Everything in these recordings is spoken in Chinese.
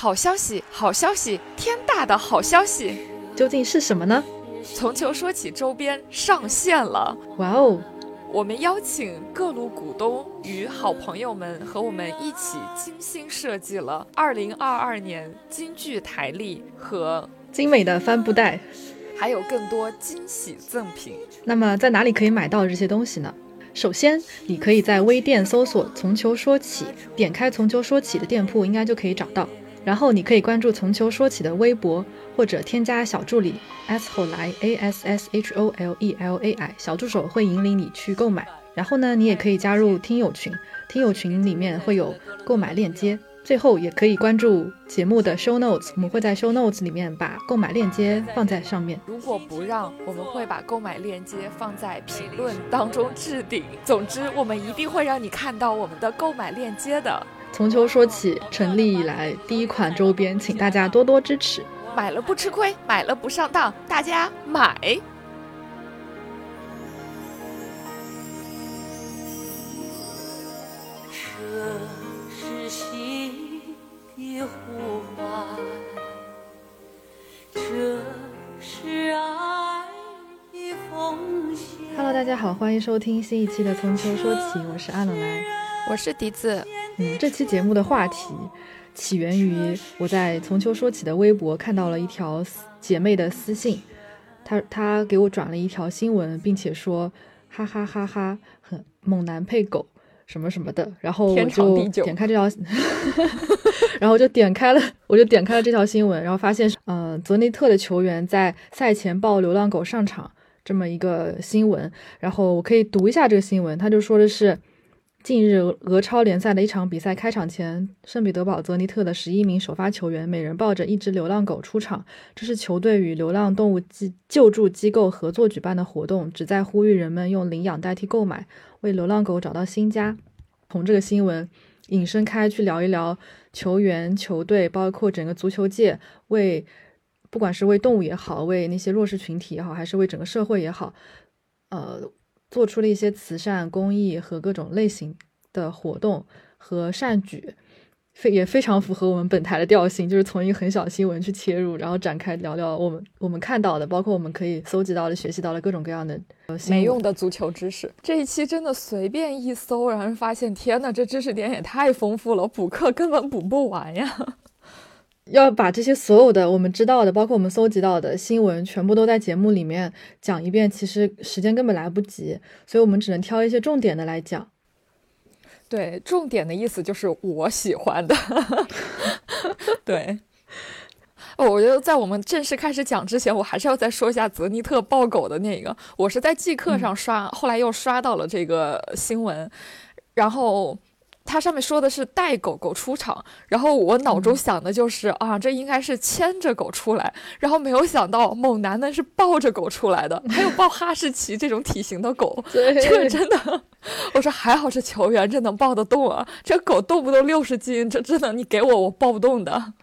好消息，好消息，天大的好消息！究竟是什么呢？从球说起周边上线了！哇哦！我们邀请各路股东与好朋友们和我们一起精心设计了2022年京剧台历和精美的帆布袋，还有更多惊喜赠品。那么在哪里可以买到这些东西呢？首先，你可以在微店搜索“从球说起”，点开“从球说起”的店铺，应该就可以找到。然后你可以关注从球说起的微博，或者添加小助理 s 后来 a s s h o l e l a i，小助手会引领你去购买。然后呢，你也可以加入听友群，听友群里面会有购买链接。最后也可以关注节目的 show notes，我们会在 show notes 里面把购买链接放在上面。如果不让，我们会把购买链接放在评论当中置顶。总之，我们一定会让你看到我们的购买链接的。从秋说起，成立以来第一款周边，请大家多多支持。买了不吃亏，买了不上当，大家买。这是心的呼唤，这是爱的奉献。Hello，大家好，欢迎收听新一期的《从秋说起》，我是阿冷来。我是笛子，嗯，这期节目的话题起源于我在从秋说起的微博看到了一条姐妹的私信，她她给我转了一条新闻，并且说哈哈哈哈，很猛男配狗什么什么的，然后我就点开这条，然后我就点开了，我就点开了这条新闻，然后发现，嗯，泽尼特的球员在赛前抱流浪狗上场这么一个新闻，然后我可以读一下这个新闻，他就说的是。近日，俄超联赛的一场比赛开场前，圣彼得堡泽尼特的十一名首发球员每人抱着一只流浪狗出场。这是球队与流浪动物机救助机构合作举办的活动，旨在呼吁人们用领养代替购买，为流浪狗找到新家。从这个新闻引申开去聊一聊球员、球队，包括整个足球界，为不管是为动物也好，为那些弱势群体也好，还是为整个社会也好，呃。做出了一些慈善、公益和各种类型的活动和善举，非也非常符合我们本台的调性，就是从一个很小新闻去切入，然后展开聊聊我们我们看到的，包括我们可以搜集到的、学习到的各种各样的没用的足球知识。这一期真的随便一搜，然后发现，天呐，这知识点也太丰富了，补课根本补不完呀！要把这些所有的我们知道的，包括我们搜集到的新闻，全部都在节目里面讲一遍，其实时间根本来不及，所以我们只能挑一些重点的来讲。对，重点的意思就是我喜欢的。对，哦，我觉得在我们正式开始讲之前，我还是要再说一下泽尼特抱狗的那个。我是在即刻上刷，后来又刷到了这个新闻，然后。它上面说的是带狗狗出场，然后我脑中想的就是啊，这应该是牵着狗出来，然后没有想到猛男呢是抱着狗出来的，还有抱哈士奇这种体型的狗，这个真的，我说还好是球员，这能抱得动啊，这狗动不动六十斤，这真的你给我我抱不动的，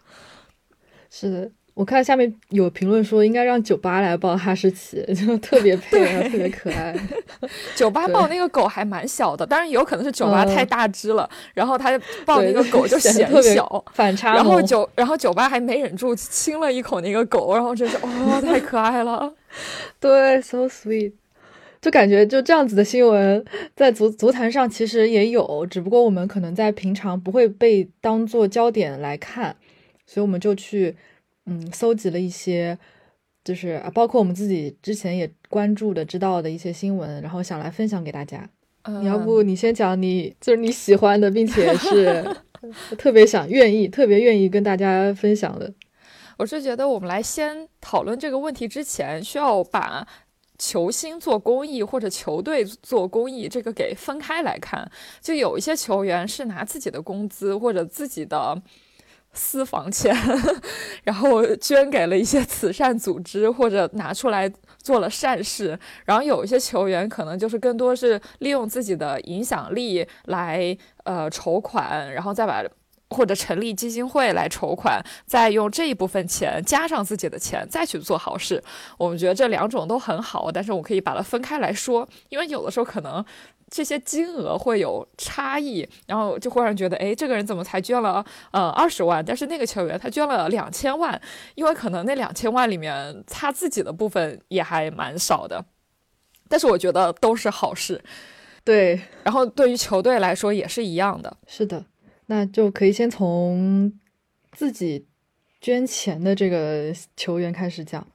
是的。我看下面有评论说，应该让酒吧来抱哈士奇，就特别配，特别可爱。酒吧抱那个狗还蛮小的，当然有可能是酒吧太大只了，然后他抱那个狗就显得小，反差。然后酒，然后酒吧还没忍住亲了一口那个狗，然后真是哇，太可爱了。对，so sweet，就感觉就这样子的新闻在足足坛上其实也有，只不过我们可能在平常不会被当做焦点来看，所以我们就去。嗯，搜集了一些，就是啊，包括我们自己之前也关注的、知道的一些新闻，然后想来分享给大家。你要不你先讲你就是你喜欢的，并且是 特别想、愿意、特别愿意跟大家分享的。我是觉得我们来先讨论这个问题之前，需要把球星做公益或者球队做公益这个给分开来看。就有一些球员是拿自己的工资或者自己的。私房钱，然后捐给了一些慈善组织，或者拿出来做了善事。然后有一些球员可能就是更多是利用自己的影响力来呃筹款，然后再把或者成立基金会来筹款，再用这一部分钱加上自己的钱再去做好事。我们觉得这两种都很好，但是我可以把它分开来说，因为有的时候可能这些金额会有差异，然后就会让人觉得，哎，这个人怎么才捐了呃二十万，但是那个球员他捐了两千万，因为可能那两千万里面他自己的部分也还蛮少的。但是我觉得都是好事，对。然后对于球队来说也是一样的。是的，那就可以先从自己捐钱的这个球员开始讲，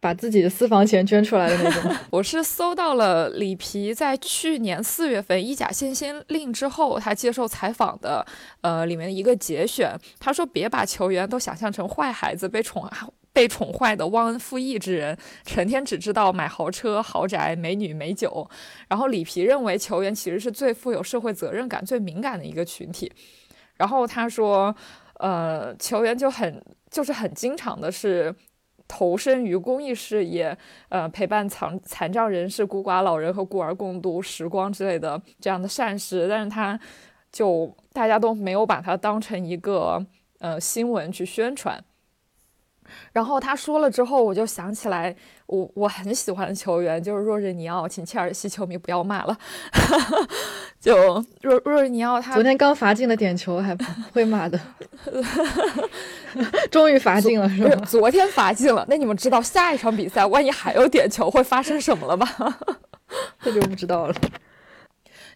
把自己的私房钱捐出来的那种。我是搜到了里皮在去年四月份意甲限薪令之后，他接受采访的，呃，里面的一个节选。他说：“别把球员都想象成坏孩子，被宠。”被宠坏的忘恩负义之人，成天只知道买豪车、豪宅、美女、美酒。然后里皮认为球员其实是最富有社会责任感、最敏感的一个群体。然后他说，呃，球员就很就是很经常的是投身于公益事业，呃，陪伴残残障人士、孤寡老人和孤儿共度时光之类的这样的善事。但是他就大家都没有把它当成一个呃新闻去宣传。然后他说了之后，我就想起来，我我很喜欢的球员就是若日尼奥，请切尔西球迷不要骂了。就若若日尼奥，他昨天刚罚进了点球，还不会骂的。终于罚进了是吧？昨天罚进了，那你们知道下一场比赛万一还有点球会发生什么了吗？这就不知道了。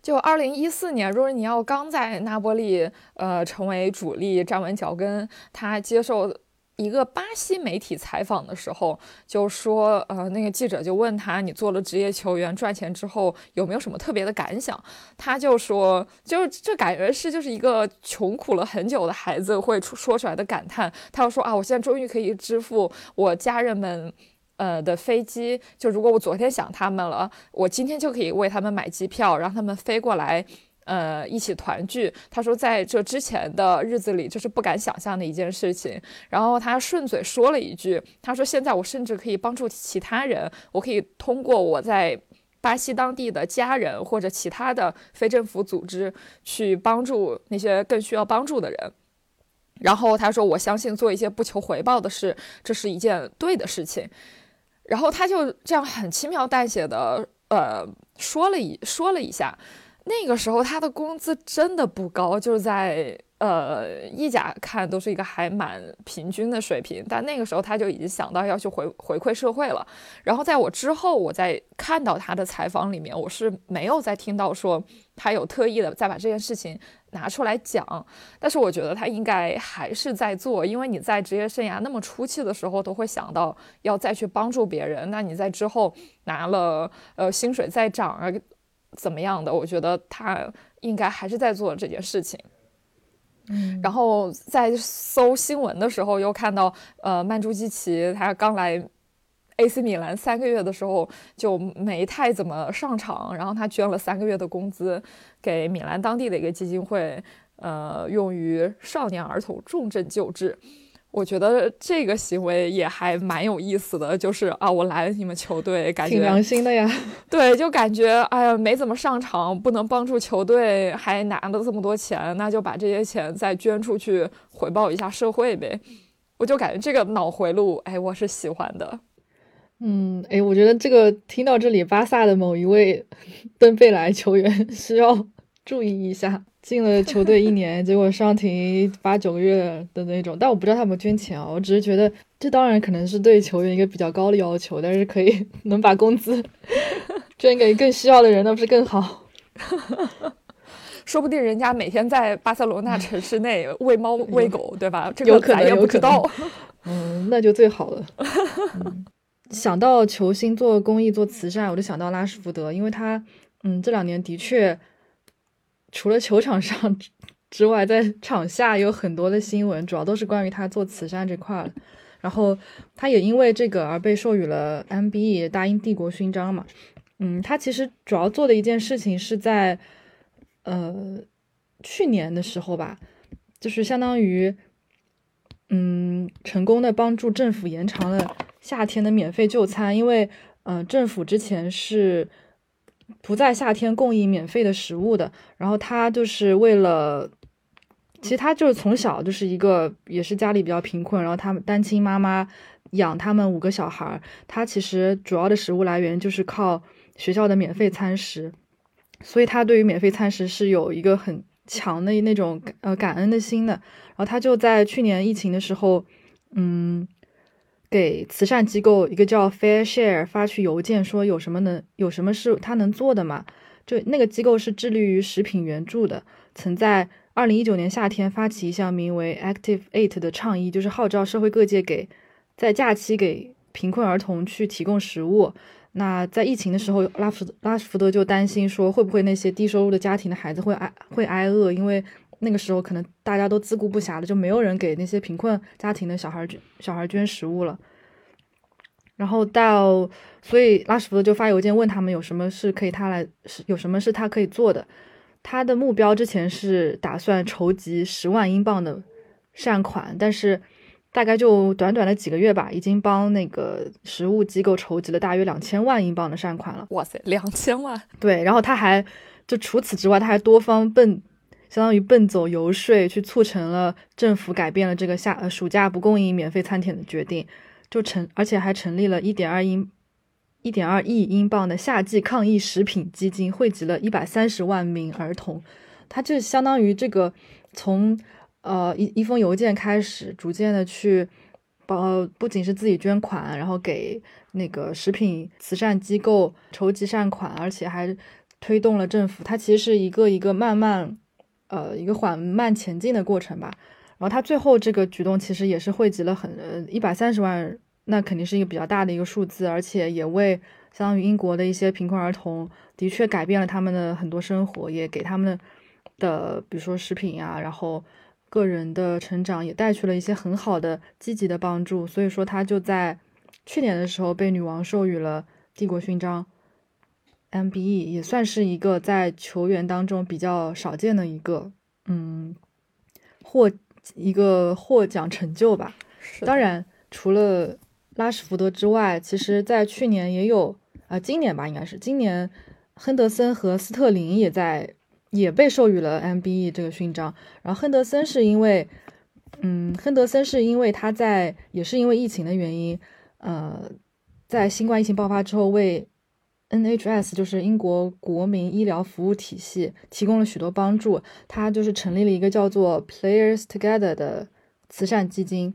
就二零一四年，若日尼奥刚在那波利呃成为主力站稳脚跟，他接受。一个巴西媒体采访的时候，就说，呃，那个记者就问他，你做了职业球员赚钱之后有没有什么特别的感想？他就说，就是这感觉是就是一个穷苦了很久的孩子会说出来的感叹。他就说啊，我现在终于可以支付我家人们，呃的飞机。就如果我昨天想他们了，我今天就可以为他们买机票，让他们飞过来。呃，一起团聚。他说，在这之前的日子里，这是不敢想象的一件事情。然后他顺嘴说了一句：“他说，现在我甚至可以帮助其他人，我可以通过我在巴西当地的家人或者其他的非政府组织去帮助那些更需要帮助的人。”然后他说：“我相信做一些不求回报的事，这是一件对的事情。”然后他就这样很轻描淡写的呃说了一说了一下。那个时候他的工资真的不高，就是在呃意甲看都是一个还蛮平均的水平。但那个时候他就已经想到要去回回馈社会了。然后在我之后，我在看到他的采访里面，我是没有再听到说他有特意的再把这件事情拿出来讲。但是我觉得他应该还是在做，因为你在职业生涯那么初期的时候都会想到要再去帮助别人，那你在之后拿了呃薪水再涨啊。怎么样的？我觉得他应该还是在做这件事情。嗯，然后在搜新闻的时候，又看到呃，曼朱基奇他刚来 AC 米兰三个月的时候就没太怎么上场，然后他捐了三个月的工资给米兰当地的一个基金会，呃，用于少年儿童重症救治。我觉得这个行为也还蛮有意思的，就是啊，我来了你们球队，感觉挺良心的呀。对，就感觉哎呀，没怎么上场，不能帮助球队，还拿了这么多钱，那就把这些钱再捐出去，回报一下社会呗。我就感觉这个脑回路，哎，我是喜欢的。嗯，哎，我觉得这个听到这里，巴萨的某一位 登贝莱球员需要注意一下。进了球队一年，结果上庭八九个月的那种，但我不知道他有没有捐钱啊。我只是觉得，这当然可能是对球员一个比较高的要求，但是可以 能把工资 捐给更需要的人，那不是更好？说不定人家每天在巴塞罗那城市内喂猫喂狗，对吧？这个咱也不知道。嗯，那就最好了。想到球星做公益、做慈善，我就想到拉什福德，因为他，嗯，这两年的确。除了球场上 之外，在场下有很多的新闻，主要都是关于他做慈善这块的。然后他也因为这个而被授予了 MBE 大英帝国勋章嘛。嗯，他其实主要做的一件事情是在呃去年的时候吧，就是相当于嗯成功的帮助政府延长了夏天的免费就餐，因为嗯政府之前是。不在夏天供应免费的食物的，然后他就是为了其实他就是从小就是一个也是家里比较贫困，然后他们单亲妈妈养他们五个小孩儿，他其实主要的食物来源就是靠学校的免费餐食，所以他对于免费餐食是有一个很强的那种呃感恩的心的。然后他就在去年疫情的时候，嗯。给慈善机构一个叫 Fair Share 发去邮件，说有什么能有什么是他能做的嘛？就那个机构是致力于食品援助的，曾在二零一九年夏天发起一项名为 Active Eight 的倡议，就是号召社会各界给在假期给贫困儿童去提供食物。那在疫情的时候，拉夫拉什福德就担心说，会不会那些低收入的家庭的孩子会挨会挨饿，因为。那个时候可能大家都自顾不暇了，就没有人给那些贫困家庭的小孩捐小孩捐食物了。然后到，所以拉什福德就发邮件问他们有什么是可以他来，是有什么是他可以做的。他的目标之前是打算筹集十万英镑的善款，但是大概就短短的几个月吧，已经帮那个食物机构筹集了大约两千万英镑的善款了。哇塞，两千万！对，然后他还就除此之外，他还多方奔。相当于奔走游说，去促成了政府改变了这个夏呃暑假不供应免费餐点的决定，就成而且还成立了一点二英一点二亿英镑的夏季抗疫食品基金，汇集了一百三十万名儿童。他就相当于这个从呃一一封邮件开始，逐渐的去包不仅是自己捐款，然后给那个食品慈善机构筹集善款，而且还推动了政府。它其实是一个一个慢慢。呃，一个缓慢前进的过程吧。然后他最后这个举动其实也是汇集了很呃一百三十万，那肯定是一个比较大的一个数字，而且也为相当于英国的一些贫困儿童的确改变了他们的很多生活，也给他们的比如说食品啊，然后个人的成长也带去了一些很好的积极的帮助。所以说他就在去年的时候被女王授予了帝国勋章。MBE 也算是一个在球员当中比较少见的一个，嗯，获一个获奖成就吧。当然，除了拉什福德之外，其实在去年也有啊，今年吧，应该是今年，亨德森和斯特林也在也被授予了 MBE 这个勋章。然后亨德森是因为，嗯，亨德森是因为他在也是因为疫情的原因，呃，在新冠疫情爆发之后为。NHS 就是英国国民医疗服务体系，提供了许多帮助。他就是成立了一个叫做 Players Together 的慈善基金。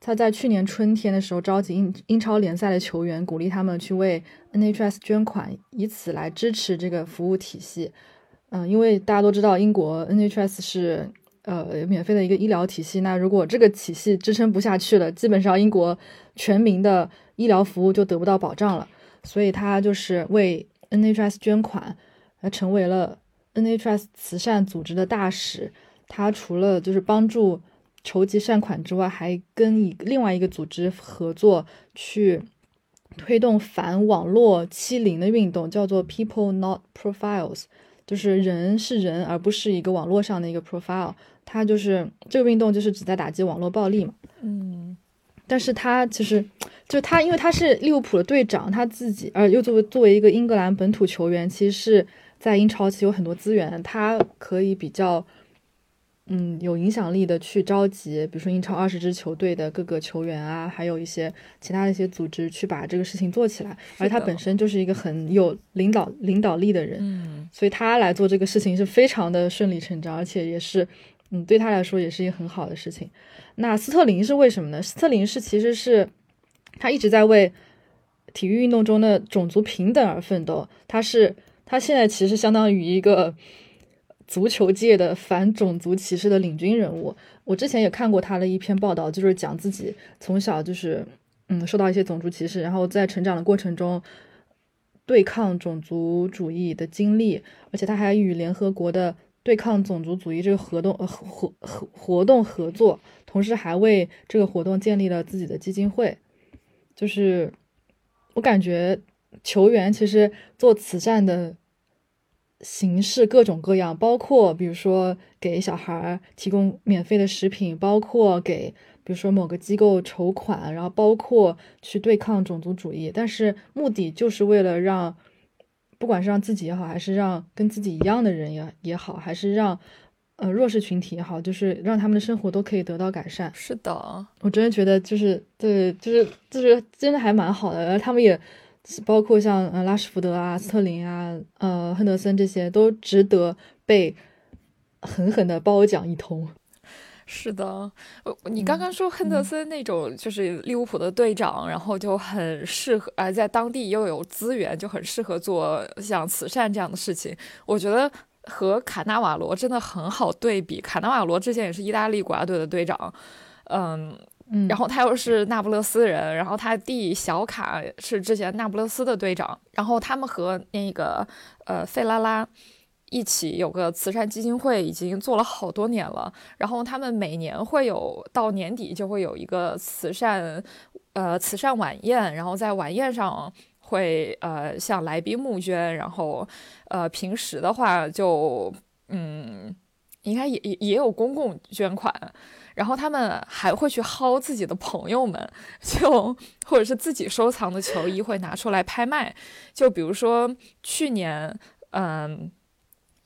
他在去年春天的时候召集英英超联赛的球员，鼓励他们去为 NHS 捐款，以此来支持这个服务体系。嗯，因为大家都知道英国 NHS 是呃免费的一个医疗体系。那如果这个体系支撑不下去了，基本上英国全民的医疗服务就得不到保障了。所以他就是为 NHS 捐款，他成为了 NHS 慈善组织的大使。他除了就是帮助筹集善款之外，还跟一另外一个组织合作，去推动反网络欺凌的运动，叫做 People Not Profiles，就是人是人，而不是一个网络上的一个 profile。他就是这个运动就是旨在打击网络暴力嘛。嗯。但是他其实，就他，因为他是利物浦的队长，他自己，呃，又作为作为一个英格兰本土球员，其实是在英超其实有很多资源，他可以比较，嗯，有影响力的去召集，比如说英超二十支球队的各个球员啊，还有一些其他的一些组织去把这个事情做起来，而他本身就是一个很有领导领导力的人，嗯，所以他来做这个事情是非常的顺理成章，而且也是。嗯，对他来说也是一个很好的事情。那斯特林是为什么呢？斯特林是其实是他一直在为体育运动中的种族平等而奋斗。他是他现在其实相当于一个足球界的反种族歧视的领军人物。我之前也看过他的一篇报道，就是讲自己从小就是嗯受到一些种族歧视，然后在成长的过程中对抗种族主义的经历，而且他还与联合国的。对抗种族主义这个活动，呃，活活活动合作，同时还为这个活动建立了自己的基金会。就是我感觉球员其实做慈善的形式各种各样，包括比如说给小孩提供免费的食品，包括给比如说某个机构筹款，然后包括去对抗种族主义，但是目的就是为了让。不管是让自己也好，还是让跟自己一样的人也也好，还是让呃弱势群体也好，就是让他们的生活都可以得到改善。是的，我真的觉得就是对，就是就是真的还蛮好的。然后他们也包括像呃拉什福德啊、斯特林啊、呃亨德森这些，都值得被狠狠的褒奖一通。是的，你刚刚说亨德森那种就是利物浦的队长，然后就很适合，呃，在当地又有资源，就很适合做像慈善这样的事情。我觉得和卡纳瓦罗真的很好对比。卡纳瓦罗之前也是意大利国家队的队长，嗯，然后他又是那不勒斯人，然后他弟小卡是之前那不勒斯的队长，然后他们和那个呃费拉拉。一起有个慈善基金会，已经做了好多年了。然后他们每年会有到年底就会有一个慈善，呃，慈善晚宴。然后在晚宴上会呃向来宾募捐。然后呃平时的话就嗯应该也也也有公共捐款。然后他们还会去薅自己的朋友们，就或者是自己收藏的球衣会拿出来拍卖。就比如说去年，嗯。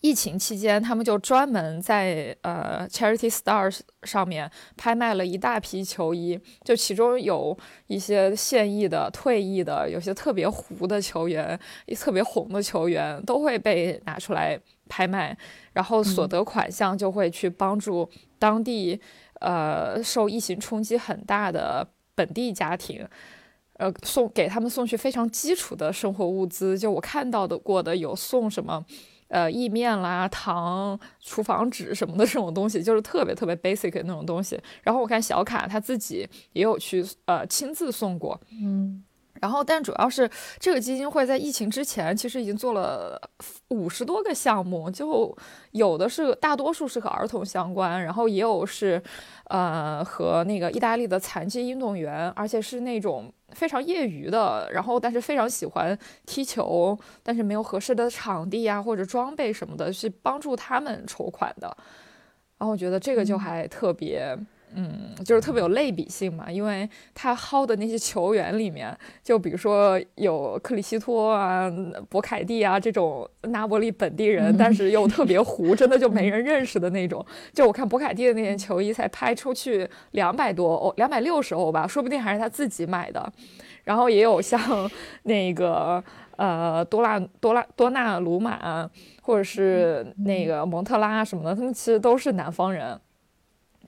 疫情期间，他们就专门在呃 Charity Stars 上面拍卖了一大批球衣，就其中有一些现役的、退役的，有些特别糊的球员、特别红的球员都会被拿出来拍卖，然后所得款项就会去帮助当地呃受疫情冲击很大的本地家庭，呃送给他们送去非常基础的生活物资。就我看到的过的有送什么。呃，意面啦、糖、厨房纸什么的这种东西，就是特别特别 basic 的那种东西。然后我看小卡他自己也有去呃亲自送过，嗯。然后，但主要是这个基金会在疫情之前其实已经做了五十多个项目，就有的是大多数是和儿童相关，然后也有是呃和那个意大利的残疾运动员，而且是那种。非常业余的，然后但是非常喜欢踢球，但是没有合适的场地啊或者装备什么的，去帮助他们筹款的。然后我觉得这个就还特别。嗯，就是特别有类比性嘛，因为他薅的那些球员里面，就比如说有克里希托啊、博凯蒂啊这种拿波利本地人，但是又特别 糊，真的就没人认识的那种。就我看博凯蒂的那件球衣才拍出去两百多欧，两百六十欧吧，说不定还是他自己买的。然后也有像 那个呃多拉多拉多纳鲁马，或者是那个蒙特拉什么的，他们其实都是南方人。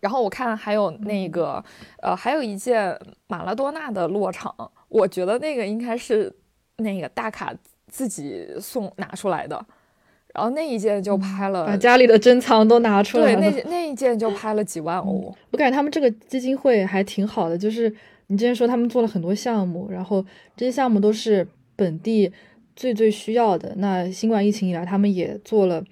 然后我看还有那个，呃，还有一件马拉多纳的落场，我觉得那个应该是那个大卡自己送拿出来的，然后那一件就拍了，把家里的珍藏都拿出来了。对，那那一件就拍了几万欧。我感觉他们这个基金会还挺好的，就是你之前说他们做了很多项目，然后这些项目都是本地最最需要的。那新冠疫情以来，他们也做了，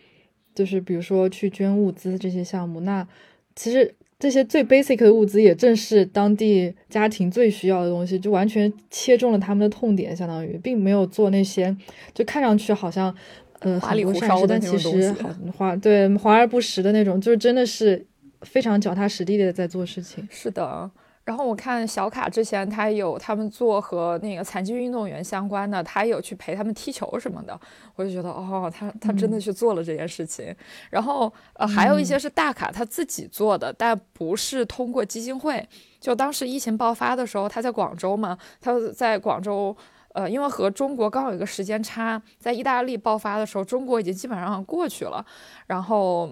就是比如说去捐物资这些项目。那其实。这些最 basic 的物资也正是当地家庭最需要的东西，就完全切中了他们的痛点，相当于并没有做那些就看上去好像呃花里胡哨但其实华对华而不实的那种，就是真的是非常脚踏实地的在做事情。是的。然后我看小卡之前他有他们做和那个残疾运动员相关的，他有去陪他们踢球什么的，我就觉得哦，他他真的去做了这件事情。然后呃，还有一些是大卡他自己做的，但不是通过基金会。就当时疫情爆发的时候，他在广州嘛，他在广州，呃，因为和中国刚好有一个时间差，在意大利爆发的时候，中国已经基本上过去了，然后。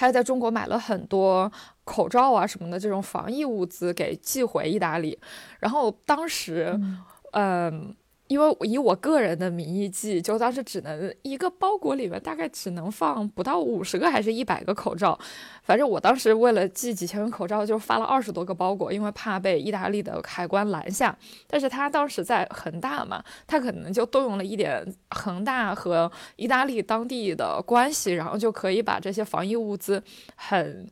他在中国买了很多口罩啊什么的这种防疫物资给寄回意大利，然后当时，嗯。因为以我个人的名义寄，就当时只能一个包裹里面大概只能放不到五十个还是一百个口罩，反正我当时为了寄几千个口罩，就发了二十多个包裹，因为怕被意大利的海关拦下。但是他当时在恒大嘛，他可能就动用了一点恒大和意大利当地的关系，然后就可以把这些防疫物资很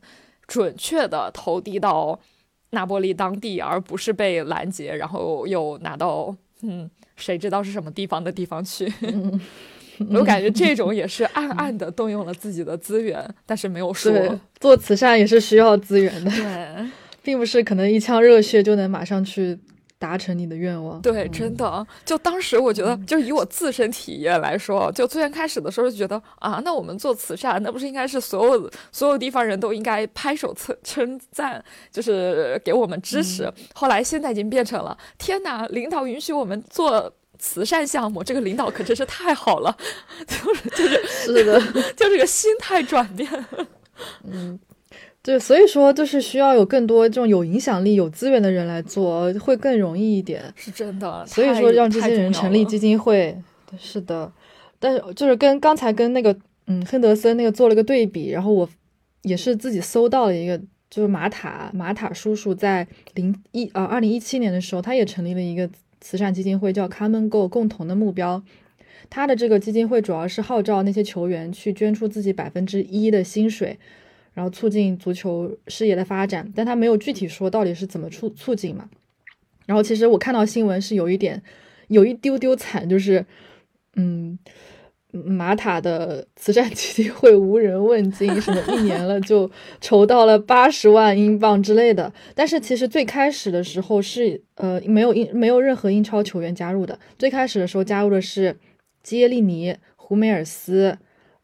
准确的投递到那波利当地，而不是被拦截，然后又拿到嗯。谁知道是什么地方的地方去？我感觉这种也是暗暗的动用了自己的资源，但是没有说。做慈善也是需要资源的，对，并不是可能一腔热血就能马上去达成你的愿望。对，真的，就当时我觉得，就以我自身体验来说，就最先开始的时候就觉得啊，那我们做慈善，那不是应该是所有所有地方人都应该拍手称称赞，就是给我们支持。后来现在已经变成了，天哪，领导允许我们做。慈善项目，这个领导可真是太好了，就是就是是的，就这个心态转变。嗯，对，所以说就是需要有更多这种有影响力、有资源的人来做，会更容易一点。是真的，所以说让这些人成立基金会，是的。但是就是跟刚才跟那个嗯亨德森那个做了个对比，然后我也是自己搜到了一个，就是马塔马塔叔叔在零一呃二零一七年的时候，他也成立了一个。慈善基金会叫 Common Goal，共同的目标。他的这个基金会主要是号召那些球员去捐出自己百分之一的薪水，然后促进足球事业的发展。但他没有具体说到底是怎么促促进嘛。然后其实我看到新闻是有一点，有一丢丢惨，就是嗯。马塔的慈善基金会无人问津，什么一年了就筹到了八十万英镑之类的。但是其实最开始的时候是呃没有英没有任何英超球员加入的。最开始的时候加入的是基耶利尼、胡梅尔斯、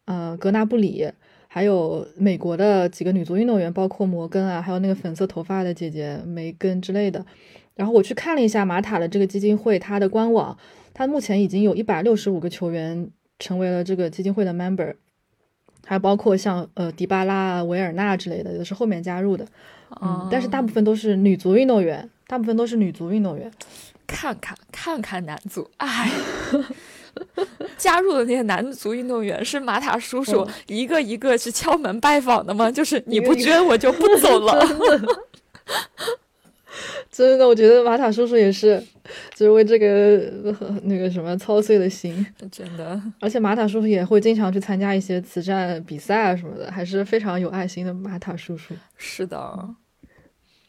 呃格纳布里，还有美国的几个女足运动员，包括摩根啊，还有那个粉色头发的姐姐梅根之类的。然后我去看了一下马塔的这个基金会，它的官网，它目前已经有一百六十五个球员。成为了这个基金会的 member，还包括像呃迪巴拉、维尔纳之类的，都是后面加入的。嗯，但是大部分都是女足运动员，大部分都是女足运动员。看看看看男足，哎，加入的那些男足运动员是马塔叔叔一个一个去敲门拜访的吗？就是你不捐我就不走了。真的，我觉得马塔叔叔也是，就是为这个那个什么操碎了心。真的，而且马塔叔叔也会经常去参加一些慈善比赛啊什么的，还是非常有爱心的。马塔叔叔是的，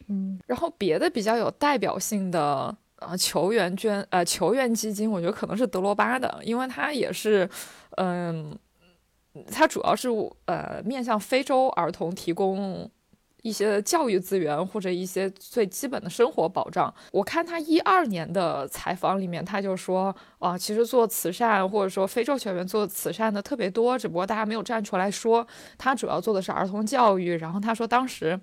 嗯。然后别的比较有代表性的呃球员捐呃球员基金，我觉得可能是德罗巴的，因为他也是，嗯，他主要是呃面向非洲儿童提供。一些教育资源或者一些最基本的生活保障。我看他一二年的采访里面，他就说啊，其实做慈善或者说非洲球员做慈善的特别多，只不过大家没有站出来说。他主要做的是儿童教育。然后他说，当时，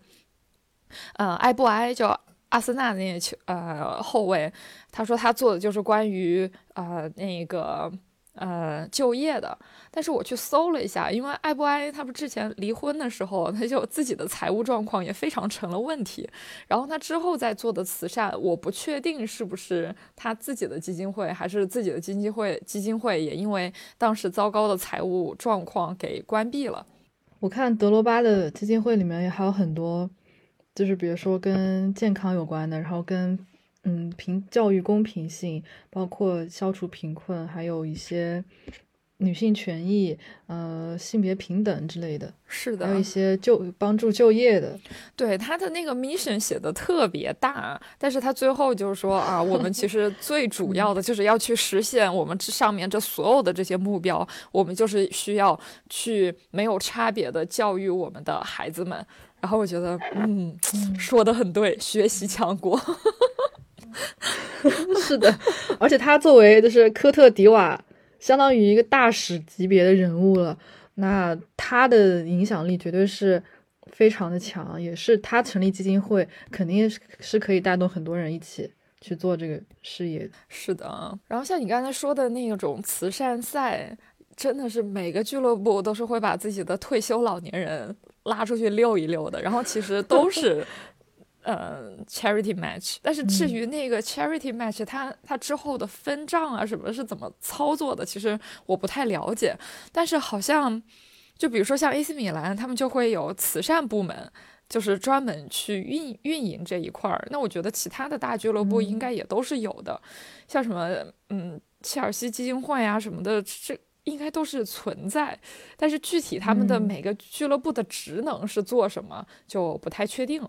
呃，埃布埃就阿森纳那球呃后卫，他说他做的就是关于呃那个。呃，就业的，但是我去搜了一下，因为艾布埃他不之前离婚的时候，他就自己的财务状况也非常成了问题。然后他之后在做的慈善，我不确定是不是他自己的基金会，还是自己的基金会基金会也因为当时糟糕的财务状况给关闭了。我看德罗巴的基金会里面也还有很多，就是比如说跟健康有关的，然后跟。嗯，平教育公平性，包括消除贫困，还有一些女性权益，呃，性别平等之类的。是的，还有一些就帮助就业的。对他的那个 mission 写的特别大，但是他最后就是说啊，我们其实最主要的 就是要去实现我们这上面这所有的这些目标，我们就是需要去没有差别的教育我们的孩子们。然后我觉得，嗯，说的很对，学习强国。是的，而且他作为就是科特迪瓦，相当于一个大使级别的人物了，那他的影响力绝对是非常的强，也是他成立基金会，肯定是是可以带动很多人一起去做这个事业。是的，然后像你刚才说的那种慈善赛，真的是每个俱乐部都是会把自己的退休老年人拉出去溜一溜的，然后其实都 是。呃，charity match，但是至于那个 charity match，它它之后的分账啊什么是怎么操作的，其实我不太了解。但是好像，就比如说像 AC 米兰，他们就会有慈善部门，就是专门去运运营这一块儿。那我觉得其他的大俱乐部应该也都是有的，像什么嗯切尔西基金会啊什么的，这应该都是存在。但是具体他们的每个俱乐部的职能是做什么，就不太确定。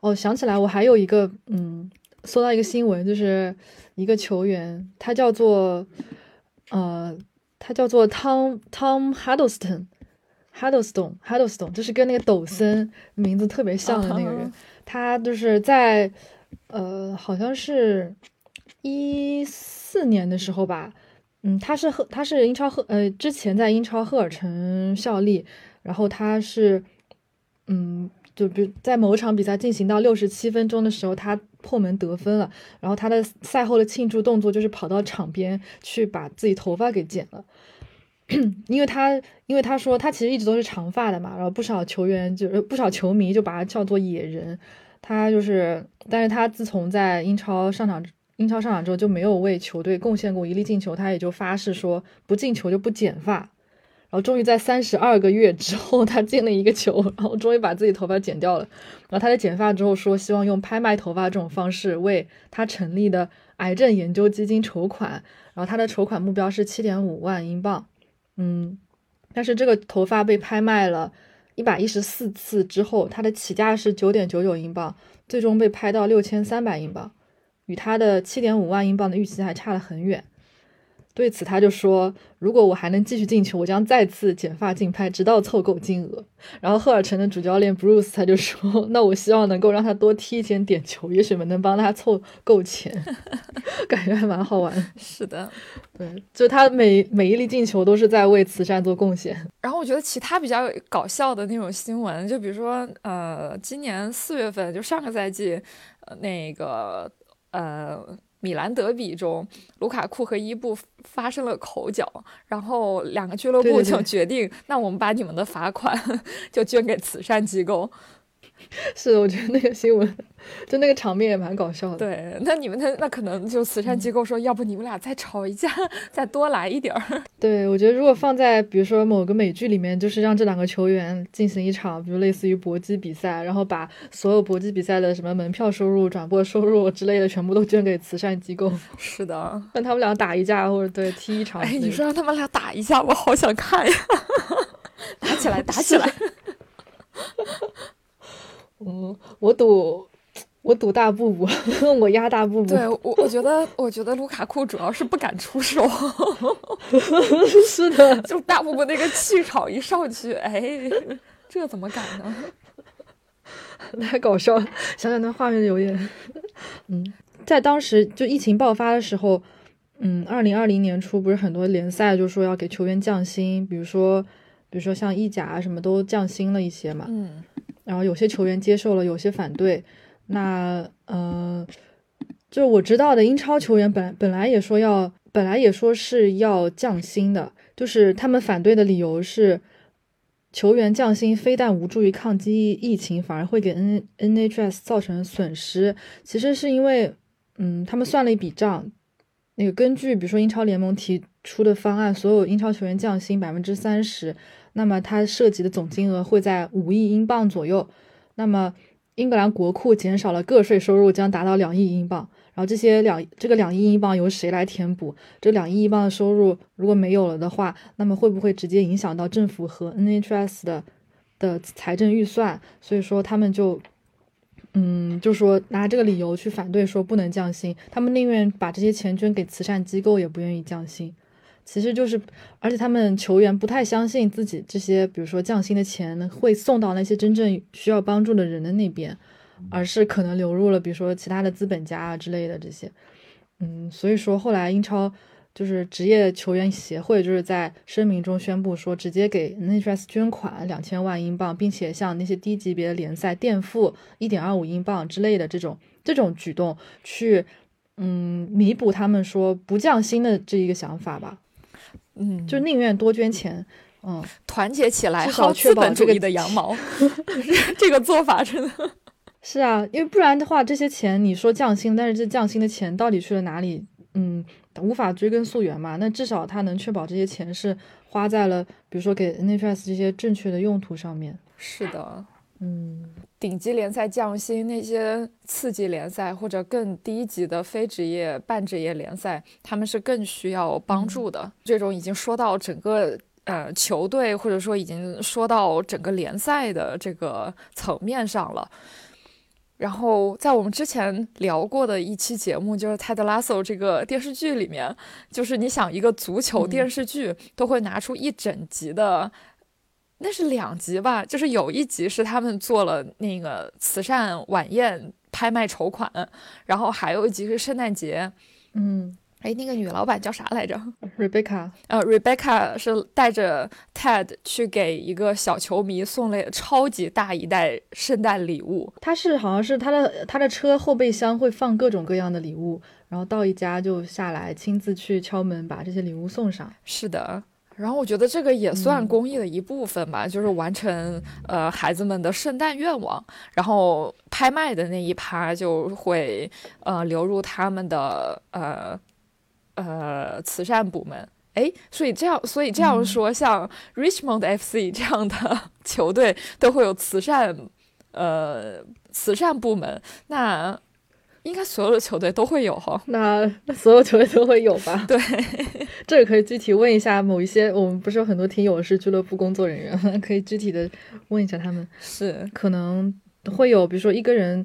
哦，想起来，我还有一个，嗯，搜到一个新闻，就是一个球员，他叫做，呃，他叫做 Tom Tom Huddleston，Huddleston，Huddleston，就是跟那个抖森名字特别像的那个人。他就是在，呃，好像是一四年的时候吧。嗯，嗯他是赫，他是英超赫，呃，之前在英超赫尔城效力，然后他是，嗯，就比在某场比赛进行到六十七分钟的时候，他破门得分了，然后他的赛后的庆祝动作就是跑到场边去把自己头发给剪了，因为他，因为他说他其实一直都是长发的嘛，然后不少球员就是不少球迷就把他叫做野人，他就是，但是他自从在英超上场。英超上场之后就没有为球队贡献过一粒进球，他也就发誓说不进球就不剪发。然后终于在三十二个月之后，他进了一个球，然后终于把自己头发剪掉了。然后他在剪发之后说，希望用拍卖头发这种方式为他成立的癌症研究基金筹款。然后他的筹款目标是七点五万英镑。嗯，但是这个头发被拍卖了一百一十四次之后，它的起价是九点九九英镑，最终被拍到六千三百英镑。与他的七点五万英镑的预期还差了很远。对此，他就说：“如果我还能继续进球，我将再次剪发竞拍，直到凑够金额。”然后，赫尔城的主教练 Bruce 他就说：“ 那我希望能够让他多踢一些点球，也许能帮他凑够钱。”感觉还蛮好玩。是的，对，就他每每一粒进球都是在为慈善做贡献。然后，我觉得其他比较搞笑的那种新闻，就比如说，呃，今年四月份，就上个赛季，呃，那个。呃，米兰德比中，卢卡库和伊布发生了口角，然后两个俱乐部就决定，那我们把你们的罚款 就捐给慈善机构。是，我觉得那个新闻，就那个场面也蛮搞笑的。对，那你们那那可能就慈善机构说，要不你们俩再吵一架，再多来一点儿。对，我觉得如果放在比如说某个美剧里面，就是让这两个球员进行一场，比如类似于搏击比赛，然后把所有搏击比赛的什么门票收入、转播收入之类的全部都捐给慈善机构。是的，让他们俩打一架，或者对踢一场。哎，你说让他们俩打一架，我好想看呀！打起来，打起来！嗯，我赌，我赌大布布，我压大布布。对我，我觉得，我觉得卢卡库主要是不敢出手。是的，就大布布那个气场一上去，哎，这怎么敢呢？太搞笑了，想想那画面有点……嗯，在当时就疫情爆发的时候，嗯，二零二零年初不是很多联赛就说要给球员降薪，比如说，比如说像意甲啊什么都降薪了一些嘛。嗯。然后有些球员接受了，有些反对。那呃，就我知道的，英超球员本本来也说要，本来也说是要降薪的，就是他们反对的理由是，球员降薪非但无助于抗击疫情，反而会给 N NHS 造成损失。其实是因为，嗯，他们算了一笔账，那个根据比如说英超联盟提出的方案，所有英超球员降薪百分之三十。那么它涉及的总金额会在五亿英镑左右。那么英格兰国库减少了个税收入将达到两亿英镑。然后这些两这个两亿英镑由谁来填补？这两亿英镑的收入如果没有了的话，那么会不会直接影响到政府和 NHS 的的财政预算？所以说他们就，嗯，就说拿这个理由去反对，说不能降薪。他们宁愿把这些钱捐给慈善机构，也不愿意降薪。其实就是，而且他们球员不太相信自己这些，比如说降薪的钱会送到那些真正需要帮助的人的那边，而是可能流入了比如说其他的资本家啊之类的这些。嗯，所以说后来英超就是职业球员协会就是在声明中宣布说，直接给 NHS 捐款两千万英镑，并且向那些低级别的联赛垫付一点二五英镑之类的这种这种举动，去嗯弥补他们说不降薪的这一个想法吧。嗯，就宁愿多捐钱，嗯，团结起来，薅资本主义的羊毛 这个做法真的 是啊，因为不然的话，这些钱你说降薪，但是这降薪的钱到底去了哪里？嗯，无法追根溯源嘛。那至少他能确保这些钱是花在了，比如说给 NHS 这些正确的用途上面。是的。嗯，顶级联赛降薪，那些次级联赛或者更低级的非职业、半职业联赛，他们是更需要帮助的。这种已经说到整个呃球队，或者说已经说到整个联赛的这个层面上了。然后在我们之前聊过的一期节目，就是泰德拉索这个电视剧里面，就是你想一个足球电视剧都会拿出一整集的。那是两集吧，就是有一集是他们做了那个慈善晚宴拍卖筹款，然后还有一集是圣诞节。嗯，哎，那个女老板叫啥来着？Rebecca。呃，Rebecca 是带着 Ted 去给一个小球迷送了超级大一袋圣诞礼物。他是好像是他的他的车后备箱会放各种各样的礼物，然后到一家就下来亲自去敲门把这些礼物送上。是的。然后我觉得这个也算公益的一部分吧，就是完成呃孩子们的圣诞愿望。然后拍卖的那一趴就会呃流入他们的呃呃慈善部门。哎，所以这样，所以这样说，像 Richmond FC 这样的球队都会有慈善呃慈善部门。那应该所有的球队都会有哈，那那所有球队都会有吧？对，这个可以具体问一下某一些，我们不是有很多听友是俱乐部工作人员，可以具体的问一下他们，是可能会有，比如说一个人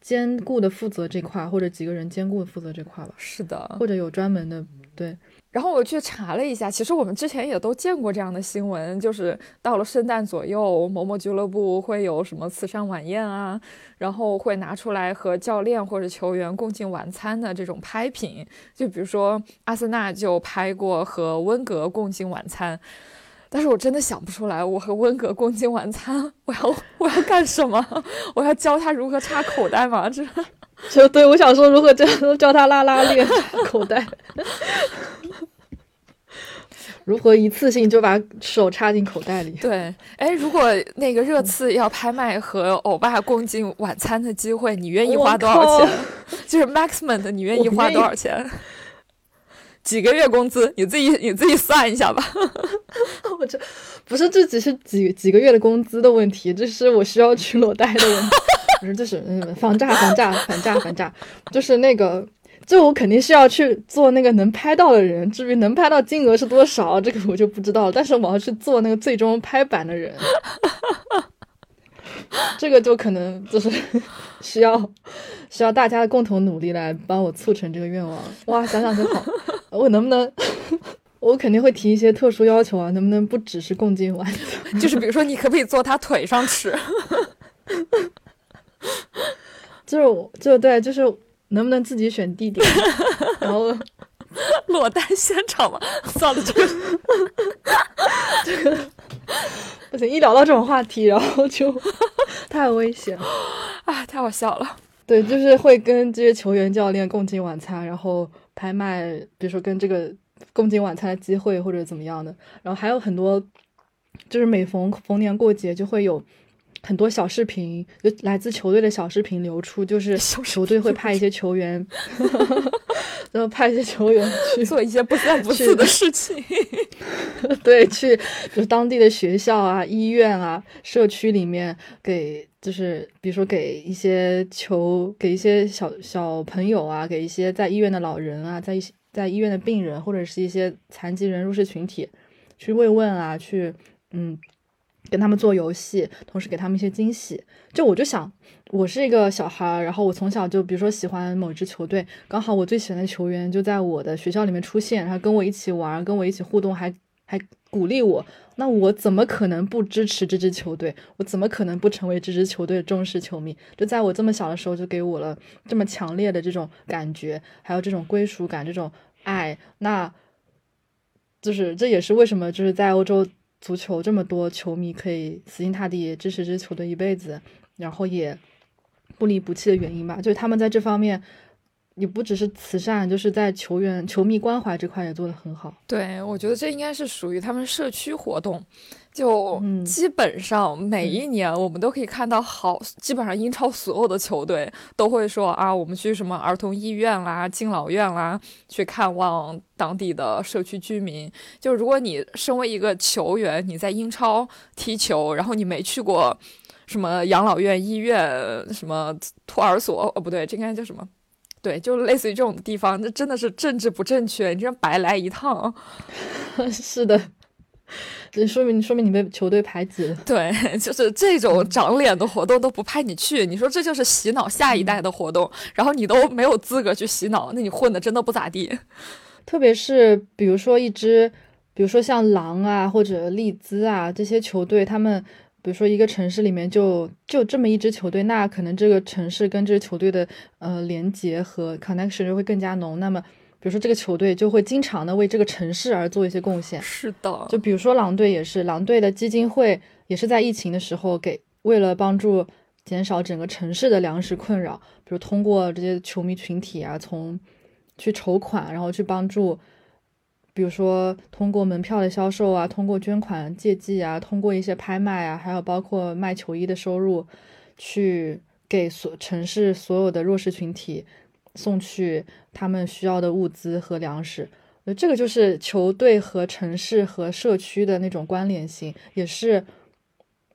兼顾的负责这块，或者几个人兼顾的负责这块吧？是的，或者有专门的对。然后我去查了一下，其实我们之前也都见过这样的新闻，就是到了圣诞左右，某某俱乐部会有什么慈善晚宴啊，然后会拿出来和教练或者球员共进晚餐的这种拍品。就比如说阿森纳就拍过和温格共进晚餐，但是我真的想不出来，我和温格共进晚餐，我要我要干什么？我要教他如何插口袋吗？这 就对我想说，如何教教他拉拉链 口袋。如何一次性就把手插进口袋里？对，哎，如果那个热刺要拍卖和欧巴共进晚餐的机会，你愿意花多少钱？就是 Maxman 的，你愿意花多少钱？几个月工资？你自己你自己算一下吧。我这不是这只是几几个月的工资的问题，这是我需要去裸贷的问题。不是，就是嗯，反诈反诈反诈反诈，就是那个。就我肯定是要去做那个能拍到的人，至于能拍到金额是多少，这个我就不知道了。但是我要去做那个最终拍板的人，这个就可能就是 需要需要大家的共同努力来帮我促成这个愿望。哇，想想就好。我能不能？我肯定会提一些特殊要求啊，能不能不只是共进晚餐？就是比如说，你可不可以坐他腿上吃？就是就对，就是。能不能自己选地点？然后 裸单现场嘛？算了，这个这个不行，一聊到这种话题，然后就太危险了，啊，太好笑了。对，就是会跟这些球员、教练共进晚餐，然后拍卖，比如说跟这个共进晚餐的机会或者怎么样的。然后还有很多，就是每逢逢年过节就会有。很多小视频，就来自球队的小视频流出，就是球队会派一些球员，然后派一些球员去 做一些不三不四的事情。对，去就是当地的学校啊、医院啊、社区里面给，就是比如说给一些球，给一些小小朋友啊，给一些在医院的老人啊，在一些在医院的病人或者是一些残疾人弱势群体去慰问啊，去嗯。跟他们做游戏，同时给他们一些惊喜。就我就想，我是一个小孩，然后我从小就比如说喜欢某支球队，刚好我最喜欢的球员就在我的学校里面出现，然后跟我一起玩，跟我一起互动，还还鼓励我。那我怎么可能不支持这支球队？我怎么可能不成为这支球队的忠实球迷？就在我这么小的时候，就给我了这么强烈的这种感觉，还有这种归属感，这种爱。那就是这也是为什么就是在欧洲。足球这么多球迷可以死心塌地支持这球队一辈子，然后也不离不弃的原因吧，就是他们在这方面也不只是慈善，就是在球员、球迷关怀这块也做得很好。对，我觉得这应该是属于他们社区活动。就基本上每一年，我们都可以看到，好，基本上英超所有的球队都会说啊，我们去什么儿童医院啦、敬老院啦，去看望当地的社区居民。就如果你身为一个球员，你在英超踢球，然后你没去过什么养老院、医院、什么托儿所，哦，不对，这应该叫什么？对，就类似于这种地方，那真的是政治不正确，你这白来一趟。是的。这说明说明你被球队排挤了。对，就是这种长脸的活动都不派你去，你说这就是洗脑下一代的活动，然后你都没有资格去洗脑，那你混的真的不咋地。特别是比如说一支，比如说像狼啊或者利兹啊这些球队，他们比如说一个城市里面就就这么一支球队，那可能这个城市跟这支球队的呃连接和 connection 就会更加浓。那么，比如说这个球队就会经常的为这个城市而做一些贡献。是的，就比如说狼队也是，狼队的基金会也是在疫情的时候给为了帮助减少整个城市的粮食困扰，比如通过这些球迷群体啊，从去筹款，然后去帮助。比如说，通过门票的销售啊，通过捐款借记啊，通过一些拍卖啊，还有包括卖球衣的收入，去给所城市所有的弱势群体送去他们需要的物资和粮食。呃，这个就是球队和城市和社区的那种关联性，也是，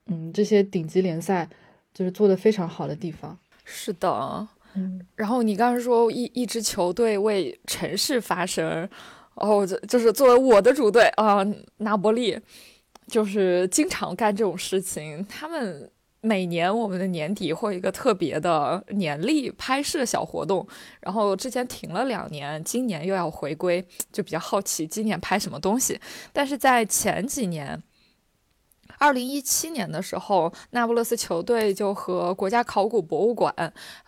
嗯，这些顶级联赛就是做的非常好的地方。是的，嗯。然后你刚刚说一一支球队为城市发声。哦，这就是作为我的主队啊，拿波利，就是经常干这种事情。他们每年我们的年底会有一个特别的年历拍摄小活动，然后之前停了两年，今年又要回归，就比较好奇今年拍什么东西。但是在前几年。二零一七年的时候，那不勒斯球队就和国家考古博物馆，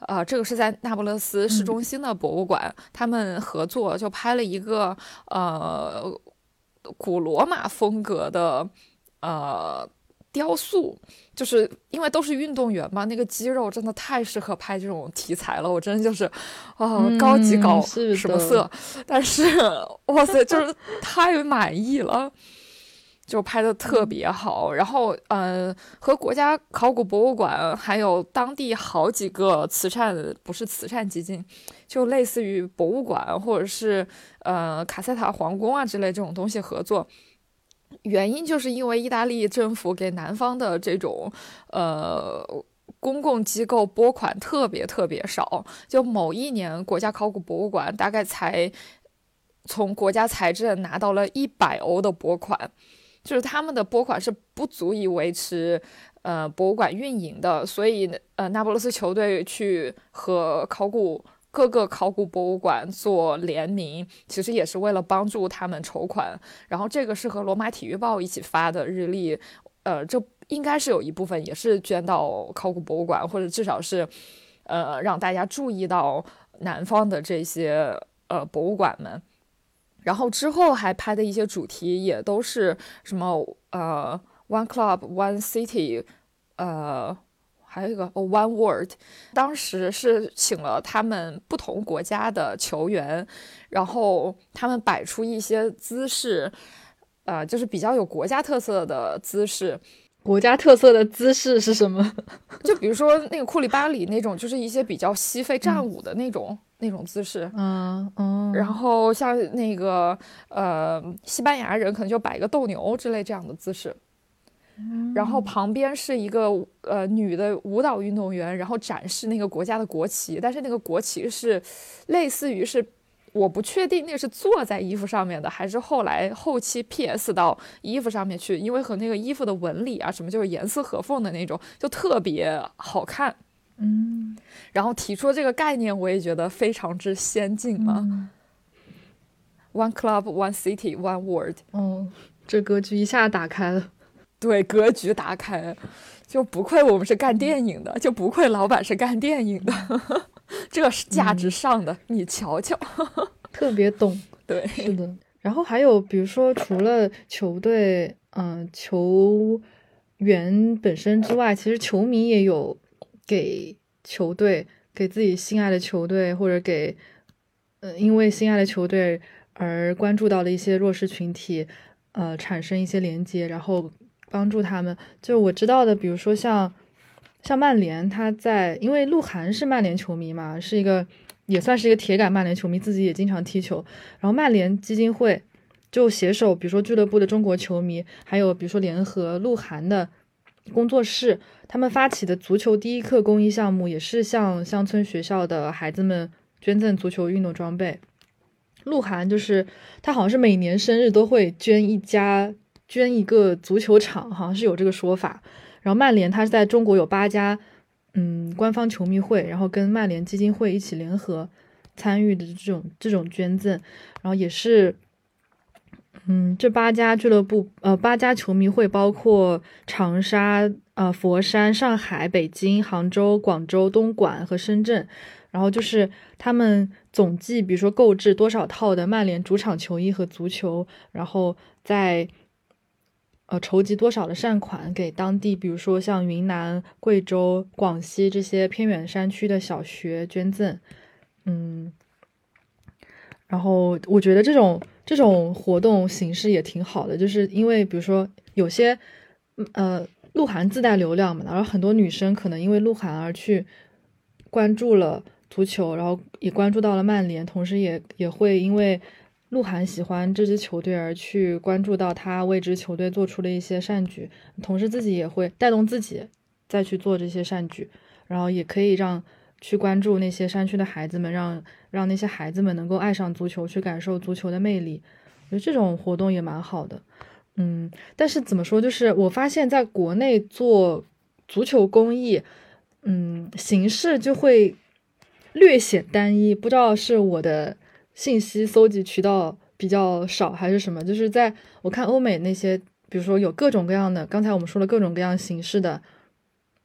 呃，这个是在那不勒斯市中心的博物馆，他们合作就拍了一个呃古罗马风格的呃雕塑，就是因为都是运动员嘛，那个肌肉真的太适合拍这种题材了，我真的就是啊高级搞什么色，但是哇塞，就是太满意了。就拍的特别好，然后嗯，和国家考古博物馆还有当地好几个慈善不是慈善基金，就类似于博物馆或者是呃卡塞塔皇宫啊之类这种东西合作，原因就是因为意大利政府给南方的这种呃公共机构拨款特别特别少，就某一年国家考古博物馆大概才从国家财政拿到了一百欧的拨款。就是他们的拨款是不足以维持，呃，博物馆运营的，所以，呃，那不勒斯球队去和考古各个考古博物馆做联名，其实也是为了帮助他们筹款。然后这个是和罗马体育报一起发的日历，呃，这应该是有一部分也是捐到考古博物馆，或者至少是，呃，让大家注意到南方的这些呃博物馆们。然后之后还拍的一些主题也都是什么呃，One Club One City，呃，还有一个 One World。当时是请了他们不同国家的球员，然后他们摆出一些姿势，呃，就是比较有国家特色的姿势。国家特色的姿势是什么？就比如说那个库里巴里那种，就是一些比较西非战舞的那种。那种姿势，嗯嗯，然后像那个呃，西班牙人可能就摆一个斗牛之类这样的姿势，然后旁边是一个呃女的舞蹈运动员，然后展示那个国家的国旗，但是那个国旗是类似于是，我不确定那个是坐在衣服上面的，还是后来后期 PS 到衣服上面去，因为和那个衣服的纹理啊什么就是严丝合缝的那种，就特别好看。嗯，然后提出这个概念，我也觉得非常之先进嘛。One club, one city, one world。哦，这格局一下打开了。对，格局打开，就不愧我们是干电影的，就不愧老板是干电影的，这是价值上的，你瞧瞧，特别懂。对，是的。然后还有，比如说，除了球队，嗯，球员本身之外，其实球迷也有。给球队，给自己心爱的球队，或者给，呃，因为心爱的球队而关注到的一些弱势群体，呃，产生一些连接，然后帮助他们。就我知道的，比如说像像曼联，他在因为鹿晗是曼联球迷嘛，是一个也算是一个铁杆曼联球迷，自己也经常踢球。然后曼联基金会就携手，比如说俱乐部的中国球迷，还有比如说联合鹿晗的工作室。他们发起的足球第一课公益项目，也是向乡村学校的孩子们捐赠足球运动装备。鹿晗就是他，好像是每年生日都会捐一家捐一个足球场，好像是有这个说法。然后曼联他是在中国有八家嗯官方球迷会，然后跟曼联基金会一起联合参与的这种这种捐赠，然后也是嗯，这八家俱乐部，呃，八家球迷会包括长沙、呃佛山、上海、北京、杭州、广州、东莞和深圳。然后就是他们总计，比如说购置多少套的曼联主场球衣和足球，然后再呃筹集多少的善款给当地，比如说像云南、贵州、广西这些偏远山区的小学捐赠。嗯，然后我觉得这种这种活动形式也挺好的，就是因为比如说有些呃鹿晗自带流量嘛，然后很多女生可能因为鹿晗而去关注了。足球，然后也关注到了曼联，同时也也会因为鹿晗喜欢这支球队而去关注到他为支球队做出的一些善举，同时自己也会带动自己再去做这些善举，然后也可以让去关注那些山区的孩子们，让让那些孩子们能够爱上足球，去感受足球的魅力。我觉得这种活动也蛮好的，嗯，但是怎么说，就是我发现在国内做足球公益，嗯，形式就会。略显单一，不知道是我的信息搜集渠道比较少还是什么。就是在我看欧美那些，比如说有各种各样的，刚才我们说了各种各样形式的，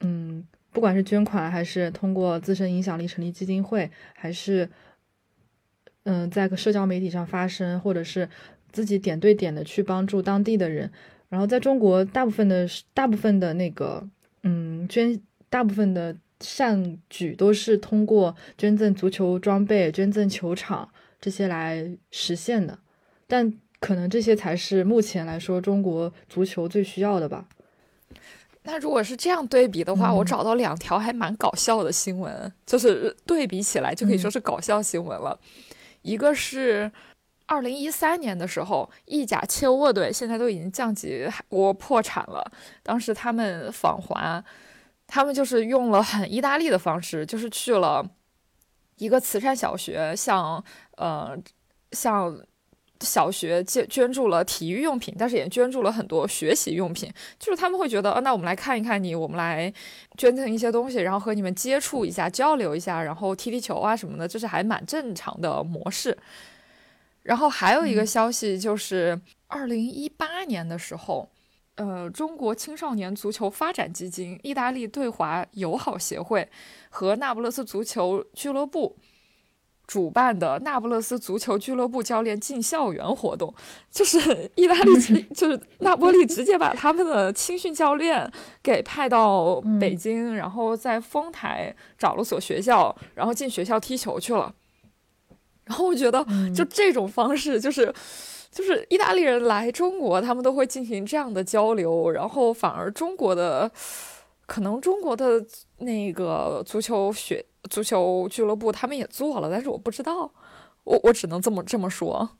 嗯，不管是捐款还是通过自身影响力成立基金会，还是嗯在社交媒体上发声，或者是自己点对点的去帮助当地的人。然后在中国，大部分的大部分的那个嗯捐，大部分的。善举都是通过捐赠足球装备、捐赠球场这些来实现的，但可能这些才是目前来说中国足球最需要的吧。那如果是这样对比的话，我找到两条还蛮搞笑的新闻，就是对比起来就可以说是搞笑新闻了。一个是二零一三年的时候，意甲切沃队现在都已经降级我破产了，当时他们访华。他们就是用了很意大利的方式，就是去了一个慈善小学，向呃向小学捐捐助了体育用品，但是也捐助了很多学习用品。就是他们会觉得，呃，那我们来看一看你，我们来捐赠一些东西，然后和你们接触一下，交流一下，然后踢踢球啊什么的，这是还蛮正常的模式。然后还有一个消息就是，二零一八年的时候。呃，中国青少年足球发展基金、意大利对华友好协会和那不勒斯足球俱乐部主办的那不勒斯足球俱乐部教练进校园活动，就是意大利直 就是那波利直接把他们的青训教练给派到北京，然后在丰台找了所学校，然后进学校踢球去了。然后我觉得，就这种方式，就是。就是意大利人来中国，他们都会进行这样的交流，然后反而中国的，可能中国的那个足球学足球俱乐部他们也做了，但是我不知道，我我只能这么这么说。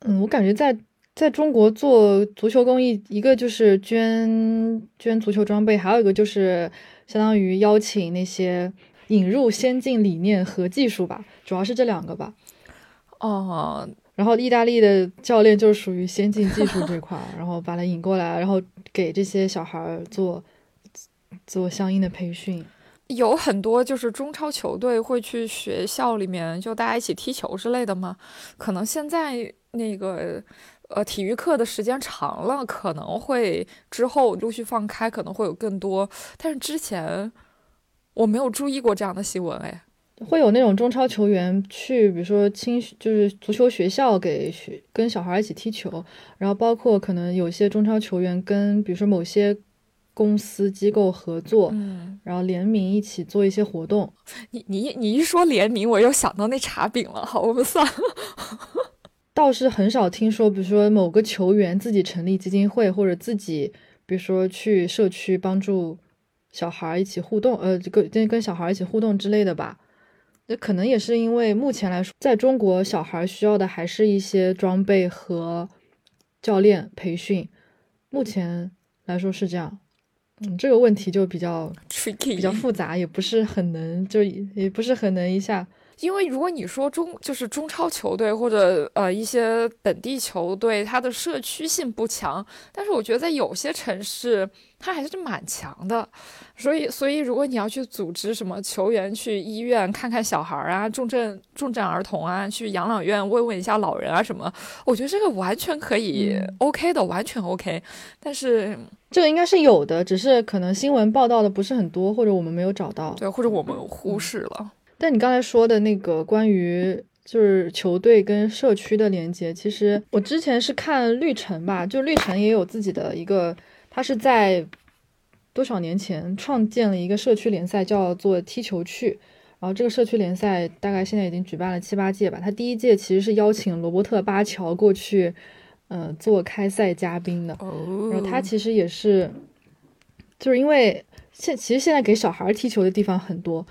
嗯，我感觉在在中国做足球公益，一个就是捐捐足球装备，还有一个就是相当于邀请那些引入先进理念和技术吧，主要是这两个吧。哦。然后意大利的教练就是属于先进技术这块，然后把他引过来，然后给这些小孩做做相应的培训。有很多就是中超球队会去学校里面就大家一起踢球之类的吗？可能现在那个呃体育课的时间长了，可能会之后陆续放开，可能会有更多。但是之前我没有注意过这样的新闻，哎。会有那种中超球员去，比如说青就是足球学校给学跟小孩一起踢球，然后包括可能有些中超球员跟比如说某些公司机构合作，嗯，然后联名一起做一些活动。你你你一说联名，我又想到那茶饼了。好，我们算了。倒是很少听说，比如说某个球员自己成立基金会，或者自己比如说去社区帮助小孩一起互动，呃，跟跟跟小孩一起互动之类的吧。那可能也是因为目前来说，在中国小孩需要的还是一些装备和教练培训。目前来说是这样，嗯，这个问题就比较 tricky，比较复杂，也不是很能，就也不是很能一下因为如果你说中就是中超球队或者呃一些本地球队，它的社区性不强，但是我觉得在有些城市它还是蛮强的。所以，所以如果你要去组织什么球员去医院看看小孩啊，重症重症儿童啊，去养老院慰问一下老人啊什么，我觉得这个完全可以 OK 的，完全 OK。但是这个应该是有的，只是可能新闻报道的不是很多，或者我们没有找到，对，或者我们忽视了。但你刚才说的那个关于就是球队跟社区的连接，其实我之前是看绿城吧，就绿城也有自己的一个，他是在多少年前创建了一个社区联赛，叫做踢球去。然后这个社区联赛大概现在已经举办了七八届吧。他第一届其实是邀请罗伯特巴乔过去，呃，做开赛嘉宾的。然后他其实也是，就是因为现其实现在给小孩踢球的地方很多，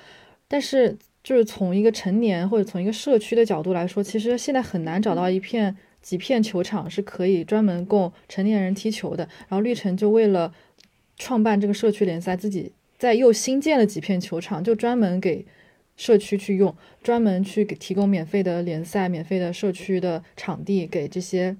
但是。就是从一个成年或者从一个社区的角度来说，其实现在很难找到一片几片球场是可以专门供成年人踢球的。然后绿城就为了创办这个社区联赛，自己在又新建了几片球场，就专门给社区去用，专门去给提供免费的联赛、免费的社区的场地给这些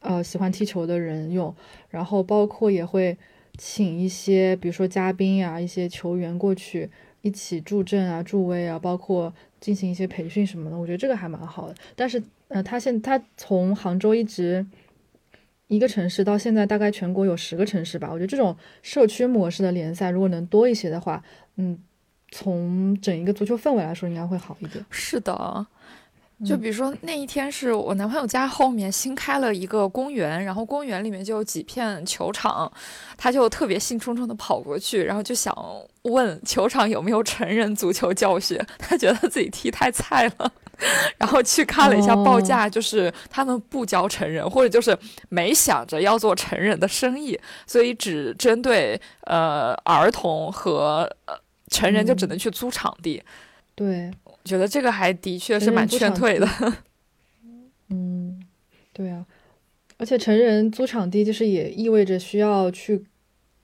呃喜欢踢球的人用。然后包括也会请一些，比如说嘉宾呀、一些球员过去。一起助阵啊，助威啊，包括进行一些培训什么的，我觉得这个还蛮好的。但是，呃，他现他从杭州一直一个城市到现在，大概全国有十个城市吧。我觉得这种社区模式的联赛，如果能多一些的话，嗯，从整一个足球氛围来说，应该会好一点。是的。就比如说那一天是我男朋友家后面新开了一个公园，然后公园里面就有几片球场，他就特别兴冲冲的跑过去，然后就想问球场有没有成人足球教学，他觉得自己踢太菜了，然后去看了一下报价，就是他们不教成人，或者就是没想着要做成人的生意，所以只针对呃儿童和呃成人就只能去租场地，对。觉得这个还的确是蛮劝退的。嗯，对啊，而且成人租场地就是也意味着需要去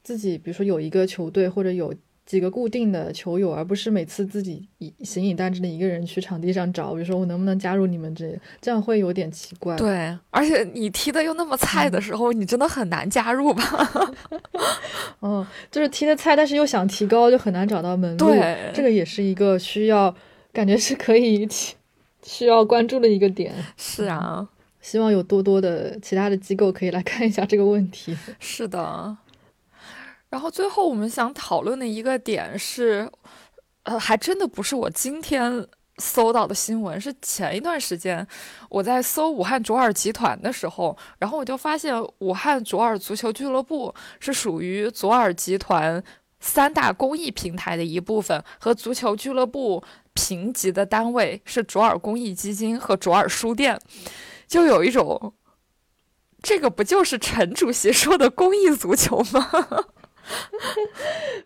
自己，比如说有一个球队或者有几个固定的球友，而不是每次自己以形影单只的一个人去场地上找，比如说我能不能加入你们这，这样会有点奇怪。对，而且你踢的又那么菜的时候，你真的很难加入吧？嗯，就是踢的菜，但是又想提高，就很难找到门路。对，这个也是一个需要。感觉是可以 需要关注的一个点。是啊，希望有多多的其他的机构可以来看一下这个问题。是的。然后最后我们想讨论的一个点是，呃，还真的不是我今天搜到的新闻，是前一段时间我在搜武汉卓尔集团的时候，然后我就发现武汉卓尔足球俱乐部是属于卓尔集团三大公益平台的一部分，和足球俱乐部。评级的单位是卓尔公益基金和卓尔书店，就有一种，这个不就是陈主席说的公益足球吗？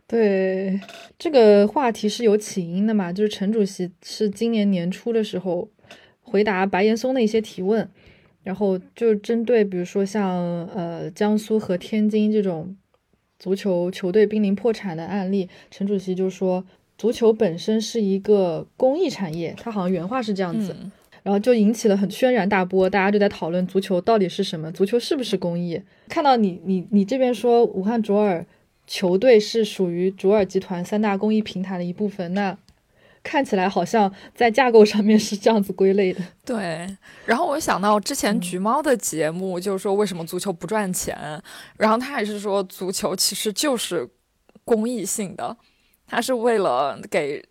对，这个话题是有起因的嘛，就是陈主席是今年年初的时候回答白岩松的一些提问，然后就针对比如说像呃江苏和天津这种足球球队濒临破产的案例，陈主席就说。足球本身是一个公益产业，他好像原话是这样子，然后就引起了很轩然大波，大家就在讨论足球到底是什么，足球是不是公益？看到你你你这边说武汉卓尔球队是属于卓尔集团三大公益平台的一部分，那看起来好像在架构上面是这样子归类的。对，然后我想到之前橘猫的节目，就是说为什么足球不赚钱，然后他还是说足球其实就是公益性的。他是为了给，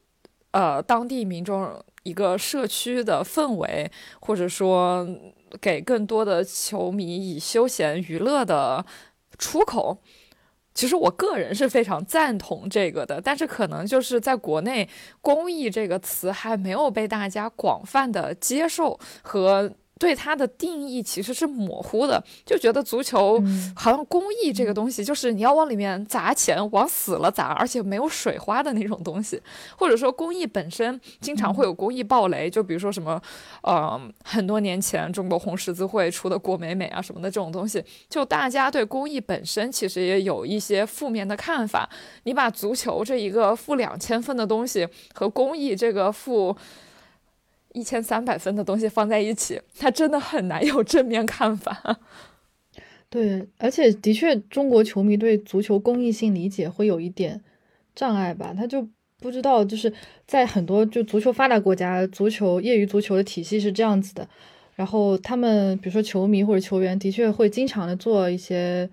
呃，当地民众一个社区的氛围，或者说给更多的球迷以休闲娱乐的出口。其实我个人是非常赞同这个的，但是可能就是在国内“公益”这个词还没有被大家广泛的接受和。对它的定义其实是模糊的，就觉得足球好像公益这个东西，就是你要往里面砸钱，往死了砸，而且没有水花的那种东西。或者说公益本身经常会有公益暴雷，就比如说什么，呃，很多年前中国红十字会出的郭美美啊什么的这种东西，就大家对公益本身其实也有一些负面的看法。你把足球这一个负两千分的东西和公益这个负。一千三百分的东西放在一起，他真的很难有正面看法。对，而且的确，中国球迷对足球公益性理解会有一点障碍吧？他就不知道，就是在很多就足球发达国家，足球业余足球的体系是这样子的。然后他们比如说球迷或者球员，的确会经常的做一些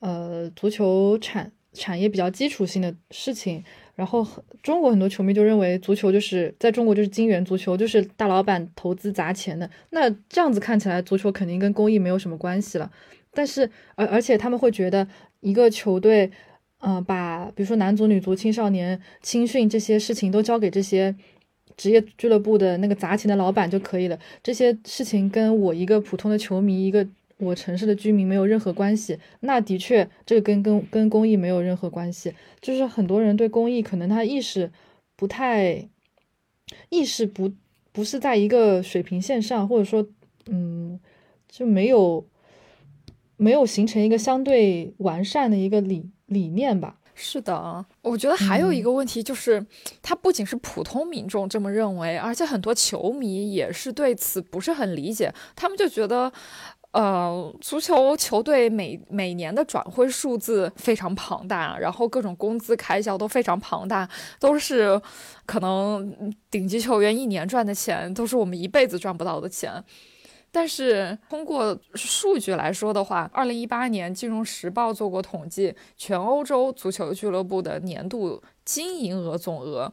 呃足球产产业比较基础性的事情。然后中国很多球迷就认为足球就是在中国就是金元足球，就是大老板投资砸钱的。那这样子看起来，足球肯定跟公益没有什么关系了。但是，而而且他们会觉得一个球队，嗯，把比如说男足、女足、青少年青训这些事情都交给这些职业俱乐部的那个砸钱的老板就可以了。这些事情跟我一个普通的球迷、一个我城市的居民没有任何关系。那的确，这个跟跟跟公益没有任何关系。就是很多人对公益可能他意识不太，意识不不是在一个水平线上，或者说，嗯，就没有。没有形成一个相对完善的一个理理念吧？是的，我觉得还有一个问题就是，他不仅是普通民众这么认为，而且很多球迷也是对此不是很理解。他们就觉得，呃，足球球队每每年的转会数字非常庞大，然后各种工资开销都非常庞大，都是可能顶级球员一年赚的钱，都是我们一辈子赚不到的钱。但是通过数据来说的话，二零一八年《金融时报》做过统计，全欧洲足球俱乐部的年度经营额总额，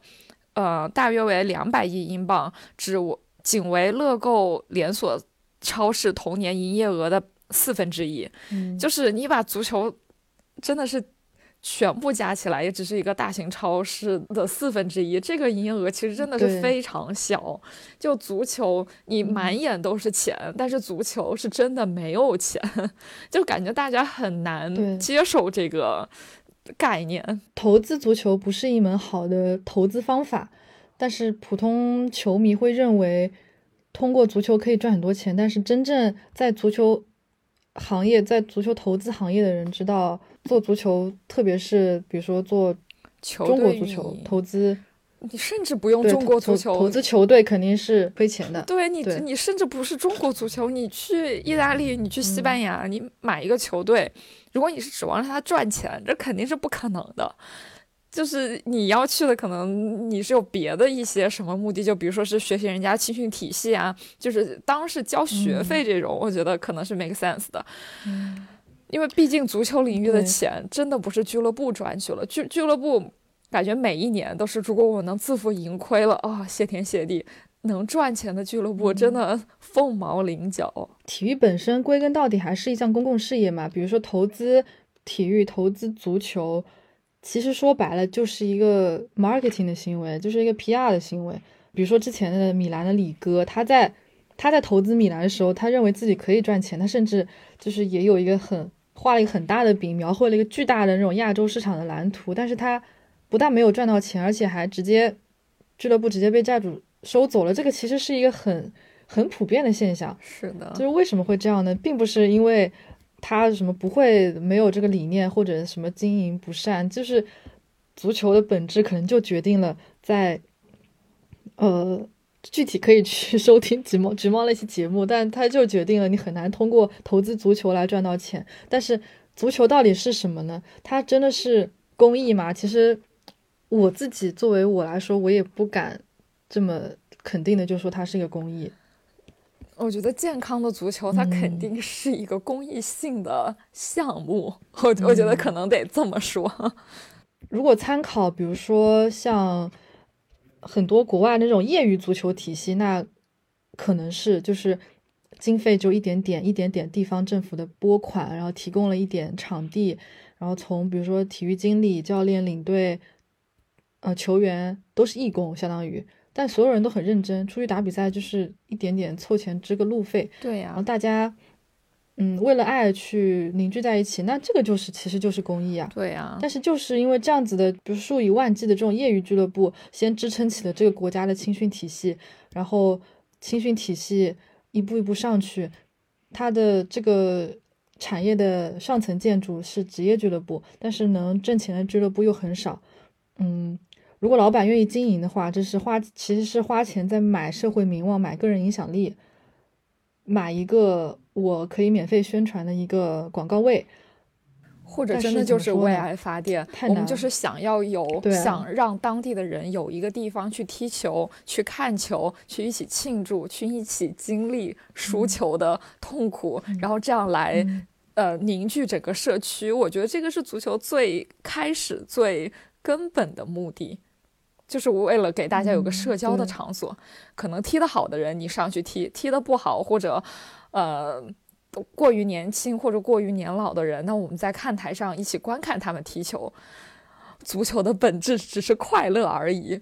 呃，大约为两百亿英镑，只仅为乐购连锁超市同年营业额的四分之一。嗯，就是你把足球，真的是。全部加起来也只是一个大型超市的四分之一，这个营业额其实真的是非常小。就足球，你满眼都是钱，但是足球是真的没有钱，就感觉大家很难接受这个概念。投资足球不是一门好的投资方法，但是普通球迷会认为通过足球可以赚很多钱，但是真正在足球行业、在足球投资行业的人知道。做足球，特别是比如说做中国足球投资，你甚至不用中国足球投资球队肯定是亏钱的。对你，你甚至不是中国足球，你去意大利，你去西班牙，你买一个球队，如果你是指望让他赚钱，这肯定是不可能的。就是你要去的，可能你是有别的一些什么目的，就比如说是学习人家青训体系啊，就是当是交学费这种，我觉得可能是 make sense 的。因为毕竟足球领域的钱真的不是俱乐部赚去了，俱俱乐部感觉每一年都是，如果我能自负盈亏了啊，谢天谢地，能赚钱的俱乐部真的凤毛麟角。体育本身归根到底还是一项公共事业嘛，比如说投资体育、投资足球，其实说白了就是一个 marketing 的行为，就是一个 PR 的行为。比如说之前的米兰的李哥，他在他在投资米兰的时候，他认为自己可以赚钱，他甚至就是也有一个很。画了一个很大的饼，描绘了一个巨大的那种亚洲市场的蓝图，但是他不但没有赚到钱，而且还直接俱乐部直接被债主收走了。这个其实是一个很很普遍的现象。是的，就是为什么会这样呢？并不是因为他什么不会没有这个理念，或者什么经营不善，就是足球的本质可能就决定了在呃。具体可以去收听橘猫橘猫那些节目，但它就决定了你很难通过投资足球来赚到钱。但是足球到底是什么呢？它真的是公益吗？其实我自己作为我来说，我也不敢这么肯定的就说它是一个公益。我觉得健康的足球它肯定是一个公益性的项目。我我觉得可能得这么说。如果参考，比如说像。很多国外那种业余足球体系，那可能是就是经费就一点点、一点点地方政府的拨款，然后提供了一点场地，然后从比如说体育经理、教练、领队，呃，球员都是义工，相当于，但所有人都很认真，出去打比赛就是一点点凑钱支个路费，对呀，然后大家。嗯，为了爱去凝聚在一起，那这个就是其实就是公益啊。对呀。但是就是因为这样子的，比如数以万计的这种业余俱乐部，先支撑起了这个国家的青训体系，然后青训体系一步一步上去，它的这个产业的上层建筑是职业俱乐部，但是能挣钱的俱乐部又很少。嗯，如果老板愿意经营的话，这是花其实是花钱在买社会名望、买个人影响力、买一个我可以免费宣传的一个广告位。或者真的就是为爱发电，我们就是想要有想让当地的人有一个地方去踢球、去看球、去一起庆祝、去一起经历输球的痛苦，然后这样来呃凝聚整个社区。我觉得这个是足球最开始最根本的目的，就是为了给大家有个社交的场所。可能踢得好的人你上去踢，踢得不好或者呃。过于年轻或者过于年老的人，那我们在看台上一起观看他们踢球。足球的本质只是快乐而已。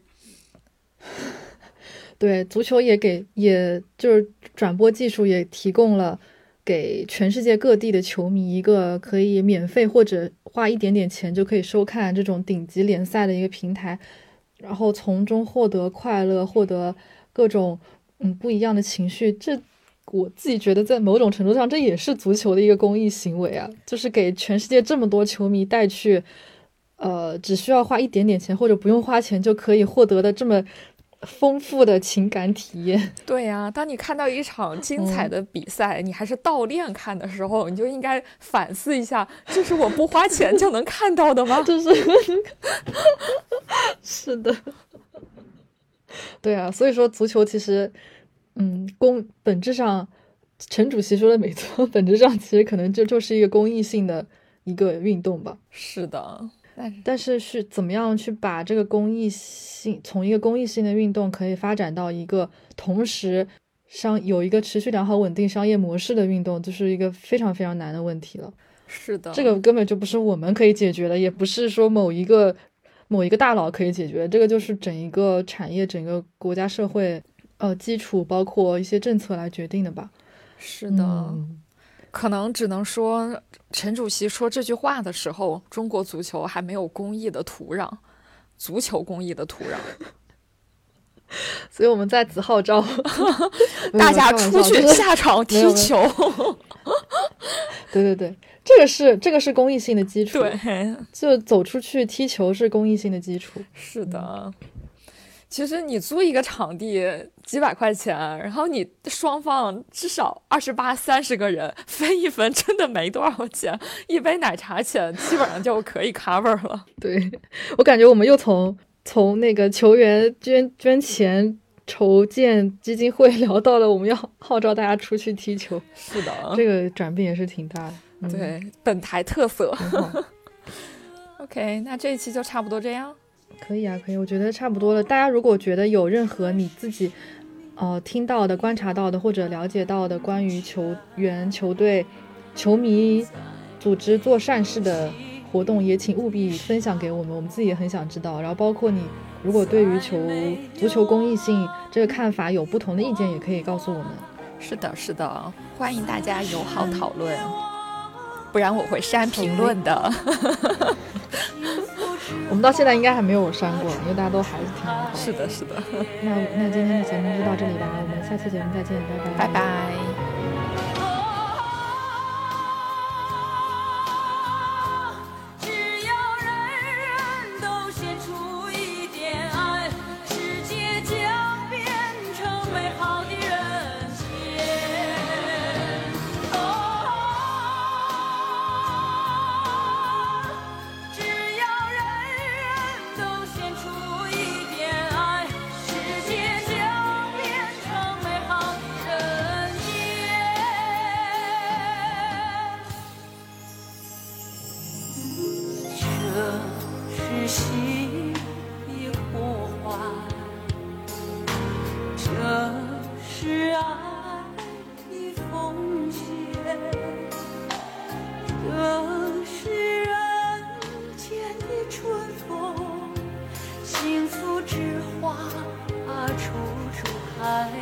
对，足球也给，也就是转播技术也提供了给全世界各地的球迷一个可以免费或者花一点点钱就可以收看这种顶级联赛的一个平台，然后从中获得快乐，获得各种嗯不一样的情绪。这。我自己觉得，在某种程度上，这也是足球的一个公益行为啊，就是给全世界这么多球迷带去，呃，只需要花一点点钱或者不用花钱就可以获得的这么丰富的情感体验。对呀，当你看到一场精彩的比赛，你还是倒练看的时候，你就应该反思一下：这是我不花钱就能看到的吗？就是，是的，对啊，所以说足球其实。嗯，公本质上，陈主席说的没错，本质上其实可能就就是一个公益性的一个运动吧。是的，但但是是怎么样去把这个公益性从一个公益性的运动可以发展到一个同时商有一个持续良好稳定商业模式的运动，就是一个非常非常难的问题了。是的，这个根本就不是我们可以解决的，也不是说某一个某一个大佬可以解决，这个就是整一个产业、整个国家社会。呃，基础包括一些政策来决定的吧。是的，可能只能说陈主席说这句话的时候，中国足球还没有公益的土壤，足球公益的土壤。所以我们在此号召 大家出去下场踢球。对对对，这个是这个是公益性的基础。对，就走出去踢球是公益性的基础。是的。其实你租一个场地几百块钱，然后你双方至少二十八、三十个人分一分，真的没多少钱，一杯奶茶钱基本上就可以 cover 了。对我感觉我们又从从那个球员捐捐钱筹建基金会 聊到了我们要号召大家出去踢球。是的，这个转变也是挺大的。对，本台特色。OK，那这一期就差不多这样。可以啊，可以，我觉得差不多了。大家如果觉得有任何你自己，呃，听到的、观察到的或者了解到的关于球员、球队、球迷组织做善事的活动，也请务必分享给我们，我们自己也很想知道。然后，包括你如果对于球足球公益性这个看法有不同的意见，也可以告诉我们。是的，是的，欢迎大家友好讨论，不然我会删评论的。我们到现在应该还没有删过，因为大家都还是挺好的。是的，是的。那那今天的节目就到这里吧，我们下期节目再见，拜拜。拜拜。这是爱的奉献这是人间的春风幸福之花处处开